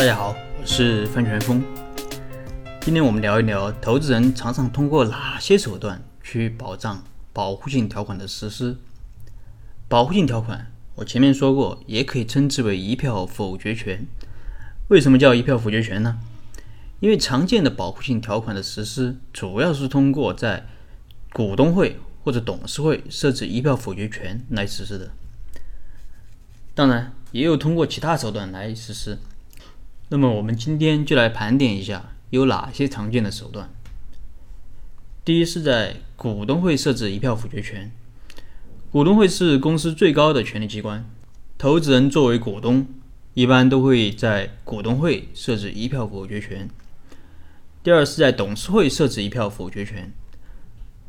大家好，我是范全峰。今天我们聊一聊投资人常常通过哪些手段去保障保护性条款的实施。保护性条款，我前面说过，也可以称之为一票否决权。为什么叫一票否决权呢？因为常见的保护性条款的实施，主要是通过在股东会或者董事会设置一票否决权来实施的。当然，也有通过其他手段来实施。那么我们今天就来盘点一下有哪些常见的手段。第一是在股东会设置一票否决权。股东会是公司最高的权力机关，投资人作为股东，一般都会在股东会设置一票否决权。第二是在董事会设置一票否决权。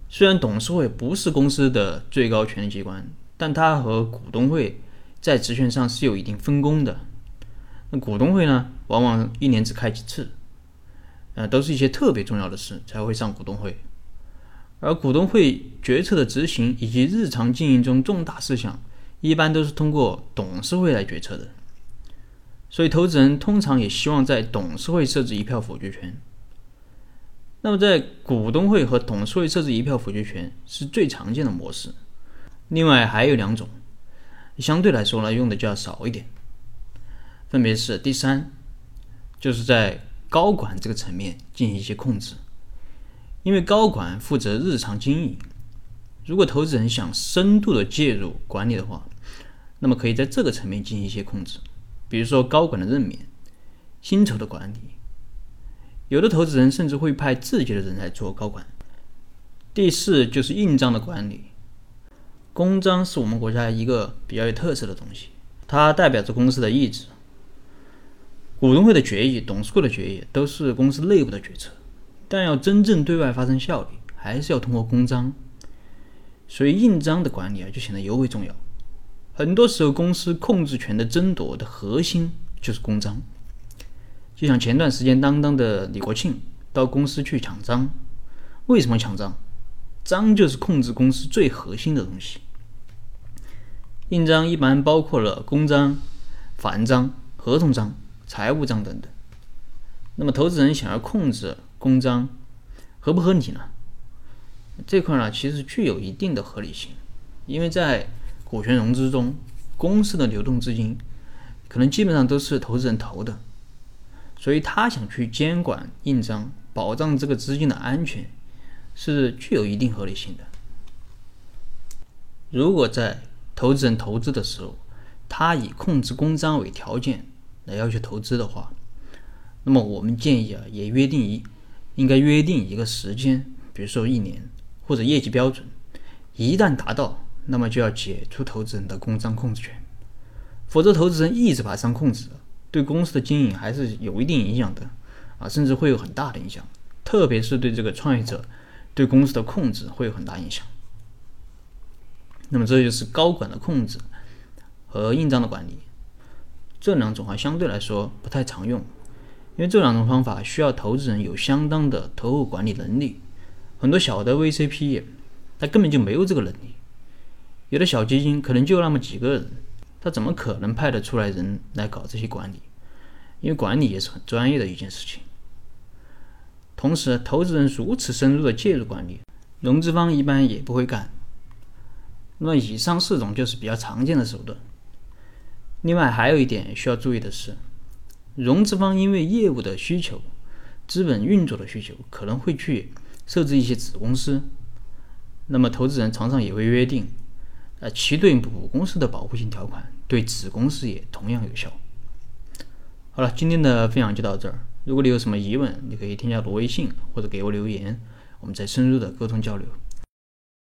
虽然董事会不是公司的最高权力机关，但它和股东会在职权上是有一定分工的。那股东会呢，往往一年只开几次，呃，都是一些特别重要的事才会上股东会。而股东会决策的执行以及日常经营中重大事项，一般都是通过董事会来决策的。所以，投资人通常也希望在董事会设置一票否决权。那么，在股东会和董事会设置一票否决权是最常见的模式。另外还有两种，相对来说呢，用的就要少一点。分别是第三，就是在高管这个层面进行一些控制，因为高管负责日常经营，如果投资人想深度的介入管理的话，那么可以在这个层面进行一些控制，比如说高管的任免、薪酬的管理，有的投资人甚至会派自己的人来做高管。第四就是印章的管理，公章是我们国家一个比较有特色的东西，它代表着公司的意志。股东会的决议、董事会的决议都是公司内部的决策，但要真正对外发生效力，还是要通过公章。所以印章的管理啊，就显得尤为重要。很多时候，公司控制权的争夺的核心就是公章。就像前段时间当当的李国庆到公司去抢章，为什么抢章？章就是控制公司最核心的东西。印章一般包括了公章、法人章、合同章。财务账等等，那么投资人想要控制公章合不合理呢？这块呢其实具有一定的合理性，因为在股权融资中，公司的流动资金可能基本上都是投资人投的，所以他想去监管印章，保障这个资金的安全，是具有一定合理性的。如果在投资人投资的时候，他以控制公章为条件。来要求投资的话，那么我们建议啊，也约定一，应该约定一个时间，比如说一年或者业绩标准，一旦达到，那么就要解除投资人的公章控制权，否则投资人一直把章控制，对公司的经营还是有一定影响的啊，甚至会有很大的影响，特别是对这个创业者对公司的控制会有很大影响。那么这就是高管的控制和印章的管理。这两种啊相对来说不太常用，因为这两种方法需要投资人有相当的投后管理能力。很多小的 VCP 他根本就没有这个能力，有的小基金可能就那么几个人，他怎么可能派得出来人来搞这些管理？因为管理也是很专业的一件事情。同时，投资人如此深入的介入管理，融资方一般也不会干。那么，以上四种就是比较常见的手段。另外还有一点需要注意的是，融资方因为业务的需求、资本运作的需求，可能会去设置一些子公司。那么投资人常常也会约定，呃，其对母公司的保护性条款对子公司也同样有效。好了，今天的分享就到这儿。如果你有什么疑问，你可以添加我微信或者给我留言，我们再深入的沟通交流。